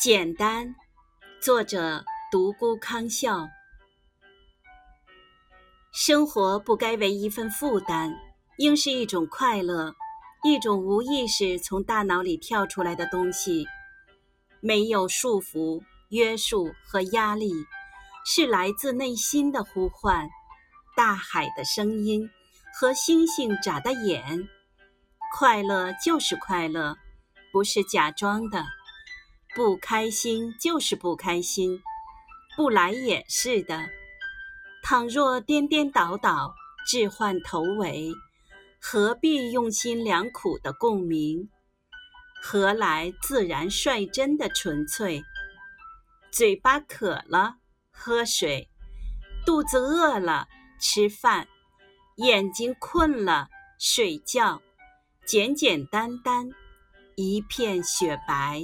简单，作者独孤康笑。生活不该为一份负担，应是一种快乐，一种无意识从大脑里跳出来的东西。没有束缚、约束和压力，是来自内心的呼唤，大海的声音和星星眨的眼。快乐就是快乐，不是假装的。不开心就是不开心，不来也是的。倘若颠颠倒倒，置换头尾，何必用心良苦的共鸣？何来自然率真的纯粹？嘴巴渴了，喝水；肚子饿了，吃饭；眼睛困了，睡觉。简简单单，一片雪白。